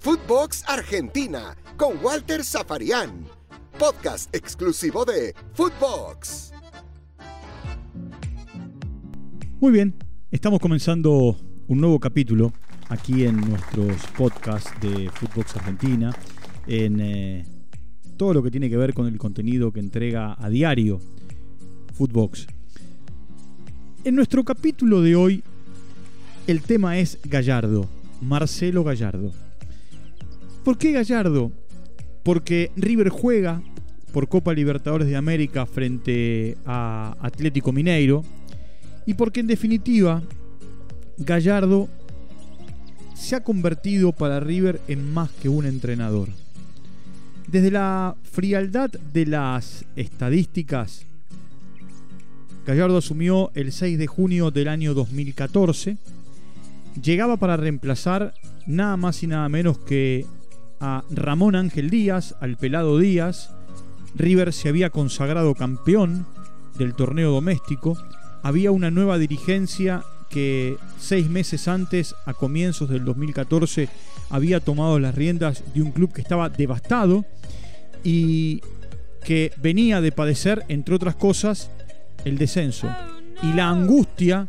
Footbox Argentina con Walter Zafarian. Podcast exclusivo de Footbox. Muy bien, estamos comenzando un nuevo capítulo aquí en nuestros podcasts de Footbox Argentina, en eh, todo lo que tiene que ver con el contenido que entrega a diario Footbox. En nuestro capítulo de hoy, el tema es Gallardo, Marcelo Gallardo. ¿Por qué Gallardo? Porque River juega por Copa Libertadores de América frente a Atlético Mineiro y porque en definitiva Gallardo se ha convertido para River en más que un entrenador. Desde la frialdad de las estadísticas, Gallardo asumió el 6 de junio del año 2014. Llegaba para reemplazar nada más y nada menos que a Ramón Ángel Díaz, al pelado Díaz. River se había consagrado campeón del torneo doméstico. Había una nueva dirigencia que seis meses antes, a comienzos del 2014, había tomado las riendas de un club que estaba devastado y que venía de padecer, entre otras cosas, el descenso y la angustia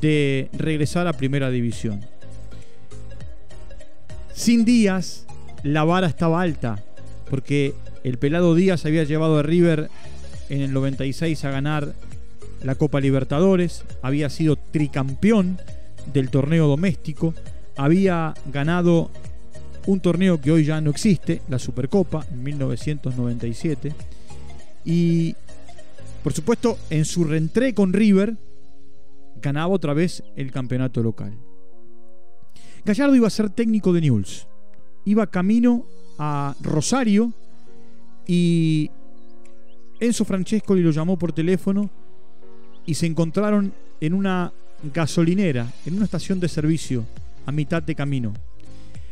de regresar a primera división. Sin Díaz, la vara estaba alta, porque el pelado Díaz había llevado a River en el 96 a ganar la Copa Libertadores, había sido tricampeón del torneo doméstico, había ganado un torneo que hoy ya no existe, la Supercopa, en 1997, y por supuesto en su reentré con River ganaba otra vez el campeonato local. Gallardo iba a ser técnico de Newell's iba camino a Rosario y Enzo Francescoli lo llamó por teléfono y se encontraron en una gasolinera, en una estación de servicio, a mitad de camino.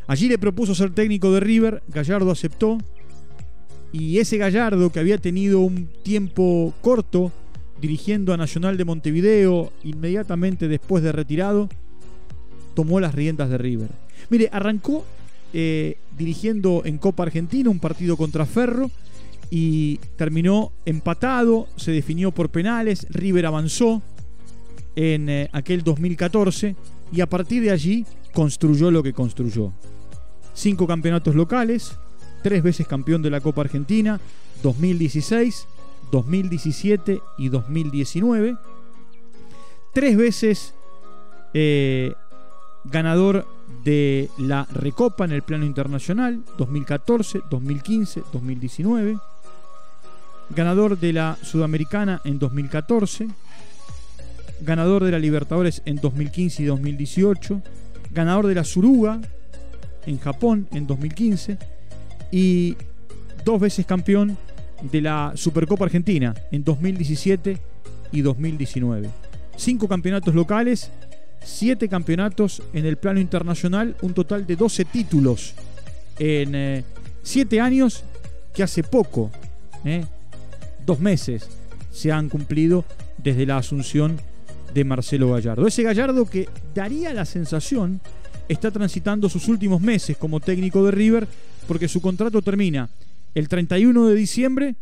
Allí le propuso ser técnico de River, Gallardo aceptó y ese Gallardo que había tenido un tiempo corto dirigiendo a Nacional de Montevideo inmediatamente después de retirado, tomó las riendas de River. Mire, arrancó eh, dirigiendo en Copa Argentina un partido contra Ferro y terminó empatado, se definió por penales, River avanzó en eh, aquel 2014 y a partir de allí construyó lo que construyó. Cinco campeonatos locales, tres veces campeón de la Copa Argentina, 2016, 2017 y 2019. Tres veces eh, ganador de la Recopa en el plano internacional 2014, 2015, 2019. Ganador de la Sudamericana en 2014. Ganador de la Libertadores en 2015 y 2018. Ganador de la Suruga en Japón en 2015. Y dos veces campeón de la Supercopa Argentina en 2017 y 2019. Cinco campeonatos locales siete campeonatos en el plano internacional, un total de 12 títulos en eh, siete años que hace poco, eh, dos meses, se han cumplido desde la asunción de Marcelo Gallardo. Ese Gallardo que daría la sensación está transitando sus últimos meses como técnico de River porque su contrato termina el 31 de diciembre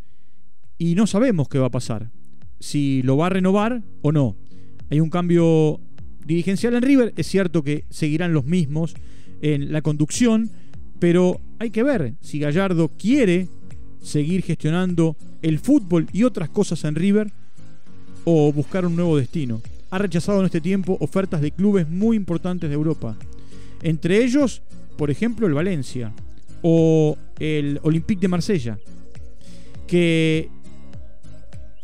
y no sabemos qué va a pasar, si lo va a renovar o no. Hay un cambio dirigencial en River. Es cierto que seguirán los mismos en la conducción, pero hay que ver si Gallardo quiere seguir gestionando el fútbol y otras cosas en River o buscar un nuevo destino. Ha rechazado en este tiempo ofertas de clubes muy importantes de Europa. Entre ellos, por ejemplo, el Valencia o el Olympique de Marsella, que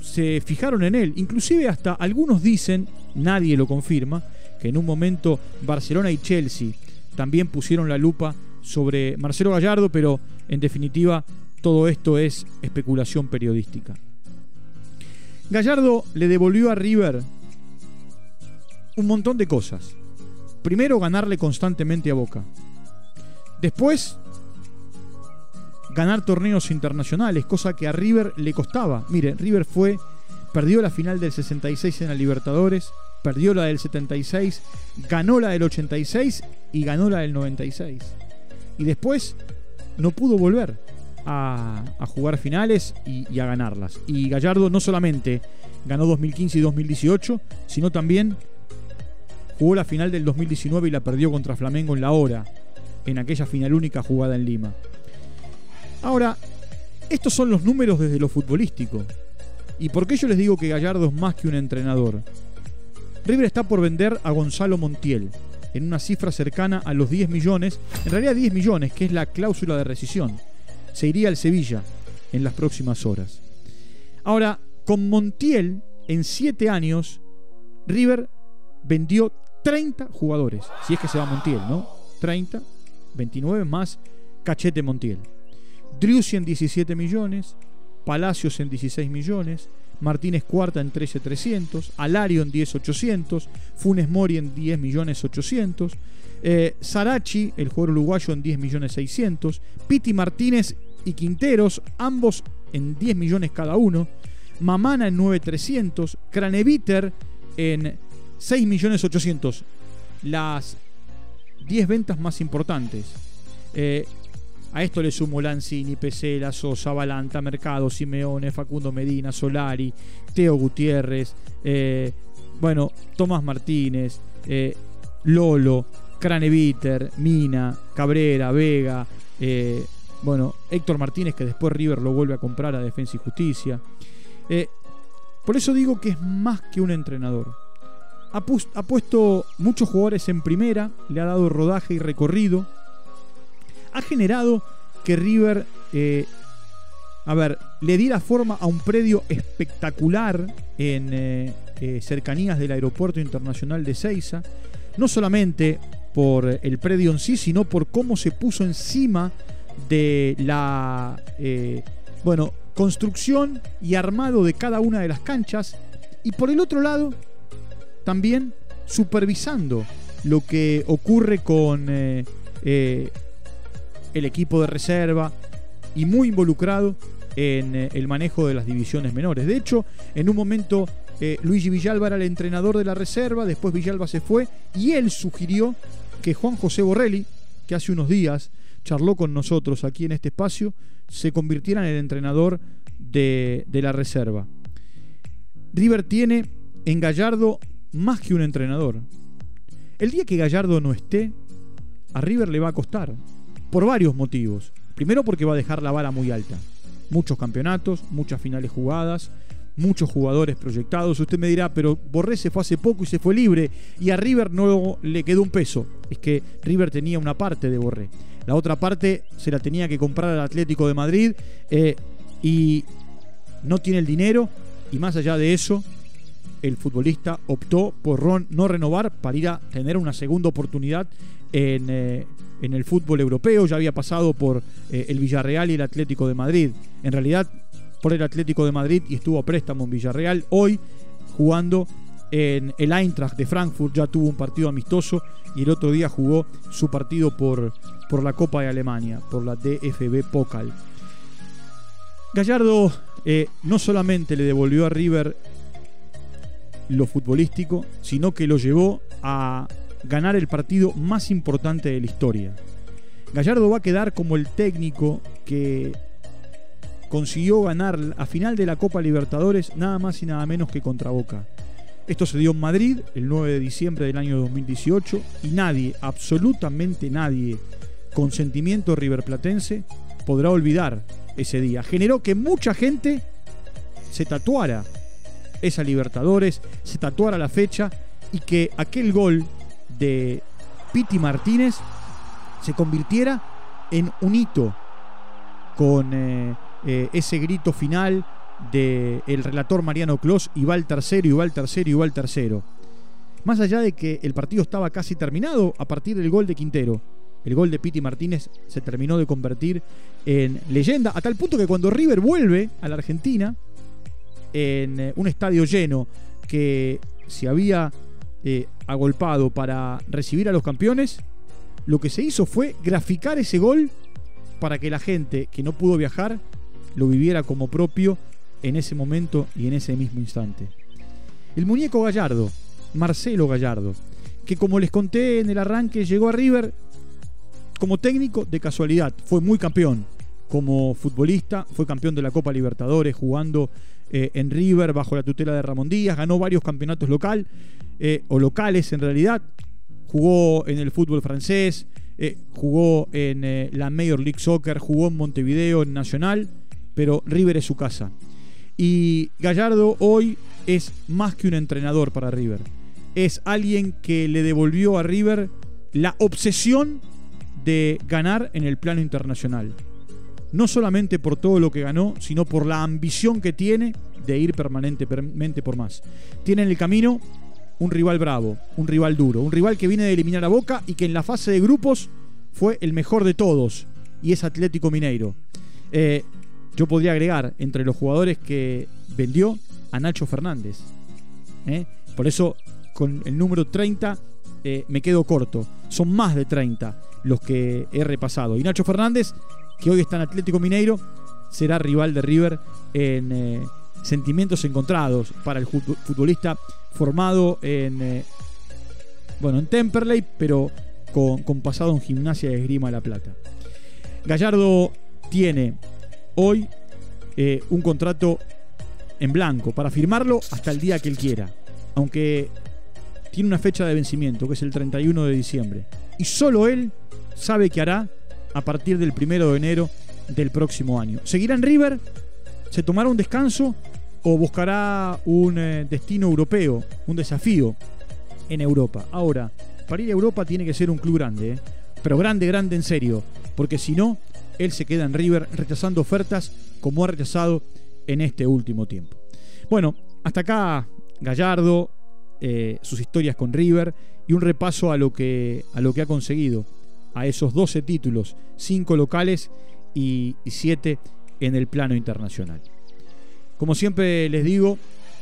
se fijaron en él. Inclusive hasta algunos dicen, nadie lo confirma, que en un momento Barcelona y Chelsea también pusieron la lupa sobre Marcelo Gallardo, pero en definitiva todo esto es especulación periodística. Gallardo le devolvió a River un montón de cosas. Primero, ganarle constantemente a Boca. Después, ganar torneos internacionales, cosa que a River le costaba. Mire, River fue, perdió la final del 66 en la Libertadores, perdió la del 76, ganó la del 86 y ganó la del 96. Y después no pudo volver a, jugar finales y, a ganarlas. Y Gallardo no solamente ganó 2015 y 2018, sino también jugó la final del 2019 y la perdió contra Flamengo en la hora, en aquella final única jugada en Lima. Ahora, estos son los números desde lo futbolístico. ¿Y por qué yo les digo que Gallardo es más que un entrenador? River está por vender a Gonzalo Montiel en una cifra cercana a los 10 millones, en realidad 10 millones, que es la cláusula de rescisión. Se iría al Sevilla en las próximas horas. Ahora, con Montiel, en 7 años, River vendió 30 jugadores. Si es que se va Montiel, ¿no? 30, 29 más Cachete Montiel. Driussi en 17 millones, Palacios en 16 millones, Martínez Cuarta en 13.300, Alario en 10.800, Funes Mori en 10 millones 800, eh, Sarachi, el jugador uruguayo, en 10 millones 600, Piti Martínez y Quinteros, ambos en 10 millones cada uno, Mamana en 9.300, Craneviter en 6 millones 800. Las 10 ventas más importantes. Eh, a esto le sumo Lanzini, Pesela, Sosa, Balanta, Mercado, Simeone, Facundo Medina, Solari, Teo Gutiérrez, eh, bueno, Tomás Martínez, eh, Lolo, Craneviter, Mina, Cabrera, Vega, eh, bueno, Héctor Martínez que después River lo vuelve a comprar a Defensa y Justicia. por eso digo que es más que un entrenador. Ha, ha puesto muchos jugadores en primera, le ha dado rodaje y recorrido ha generado que River, eh, a ver, le diera forma a un predio espectacular en eh, eh, cercanías del Aeropuerto Internacional de Ceiza, no solamente por el predio en sí, sino por cómo se puso encima de la, bueno, construcción y armado de cada una de las canchas, y por el otro lado, también supervisando lo que ocurre con el equipo de reserva y muy involucrado en eh, el manejo de las divisiones menores. De hecho, en un momento eh, Luigi Villalba era el entrenador de la reserva, después Villalba se fue y él sugirió que Juan José Borrelli, que hace unos días charló con nosotros aquí en este espacio, se convirtiera en el entrenador de, de la reserva. River tiene en Gallardo más que un entrenador. El día que Gallardo no esté, a River le va a costar por varios motivos. Primero porque va a dejar la vara muy alta. Muchos campeonatos, muchas finales jugadas, muchos jugadores proyectados. Usted me dirá, pero Borré se fue hace poco y se fue libre y a River no le quedó un peso. Es que River tenía una parte de Borré. La otra parte se la tenía que comprar al Atlético de Madrid eh, y no tiene el dinero. Y más allá de eso, el futbolista optó por no renovar para ir a tener una segunda oportunidad en, eh, en el fútbol europeo, ya había pasado por eh, el Villarreal y el Atlético de Madrid. En realidad, por el Atlético de Madrid y estuvo a préstamo en Villarreal. Hoy, jugando en el Eintracht de Frankfurt, ya tuvo un partido amistoso y el otro día jugó su partido por, por la Copa de Alemania, por la DFB Pokal. Gallardo eh, no solamente le devolvió a River lo futbolístico, sino que lo llevó a ganar el partido más importante de la historia. Gallardo va a quedar como el técnico que consiguió ganar a final de la Copa Libertadores nada más y nada menos que contra Boca. Esto se dio en Madrid el 9 de diciembre del año 2018 y nadie, absolutamente nadie, con sentimiento riverplatense podrá olvidar ese día. Generó que mucha gente se tatuara esa Libertadores, se tatuara la fecha y que aquel gol de Piti Martínez se convirtiera en un hito con eh, eh, ese grito final del el relator Mariano Clos y va el tercero, y va el tercero, y va el tercero. Más allá de que el partido estaba casi terminado a partir del gol de Quintero, el gol de Piti Martínez se terminó de convertir en leyenda, a tal punto que cuando River vuelve a la Argentina, en eh, un estadio lleno que se había eh, agolpado para recibir a los campeones, lo que se hizo fue graficar ese gol para que la gente que no pudo viajar lo viviera como propio en ese momento y en ese mismo instante. El muñeco Gallardo Marcelo Gallardo, que como les conté en el arranque, llegó a River como técnico de casualidad. Fue muy campeón como futbolista, fue campeón de la Copa Libertadores jugando eh, en River bajo la tutela de Ramón Díaz, ganó varios campeonatos local eh, o locales en realidad, jugó en el fútbol francés, eh, jugó en la Major League Soccer, jugó en Montevideo, en Nacional, pero River es su casa. Y Gallardo hoy es más que un entrenador para River. Es alguien que le devolvió a River la obsesión de ganar en el plano internacional no solamente por todo lo que ganó, sino por la ambición que tiene de ir permanentemente por más. Tiene en el camino un rival bravo, un rival duro, un rival que viene de eliminar a Boca y que en la fase de grupos fue el mejor de todos, y es Atlético Mineiro. Eh, yo podría agregar entre los jugadores que vendió a Nacho Fernández. ¿eh? Por eso con el número 30 eh, me quedo corto. Son más de 30 los que he repasado. Y Nacho Fernández que hoy está en Atlético Mineiro, será rival de River en eh, sentimientos encontrados para el futbolista formado en, eh, bueno, en Temperley, pero con, pasado en Gimnasia de Esgrima La Plata. Gallardo tiene hoy eh, un contrato en blanco para firmarlo hasta el día que él quiera, aunque tiene una fecha de vencimiento que es el 31 de diciembre. Y solo él sabe qué hará a partir del primero de enero del próximo año. ¿Seguirá en River? ¿Se tomará un descanso? ¿O buscará un eh, destino europeo, un desafío en Europa? Ahora, para ir a Europa tiene que ser un club grande, ¿eh? pero grande, grande en serio, porque si no, él se queda en River rechazando ofertas como ha rechazado en este último tiempo. Bueno, hasta acá Gallardo, eh, sus historias con River y un repaso a lo que, a lo que ha conseguido a esos 12 títulos, 5 locales y 7 en el plano internacional. Como siempre les digo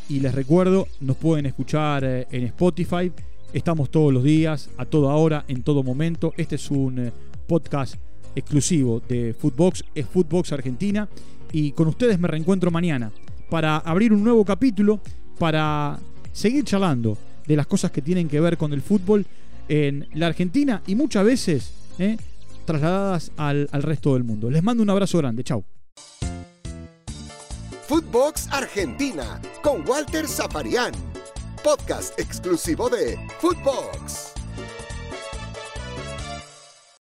y les recuerdo, nos pueden escuchar eh, en Spotify. Estamos todos los días, a toda hora, en todo momento. Este es un eh, podcast exclusivo de Footbox, es Footbox Argentina. Y con ustedes me reencuentro mañana para abrir un nuevo capítulo, para seguir charlando de las cosas que tienen que ver con el fútbol en la Argentina y muchas veces ¿eh? trasladadas al, al resto del mundo. Les mando un abrazo grande, chao. Footbox Argentina con Walter Zaparián, podcast exclusivo de Footbox.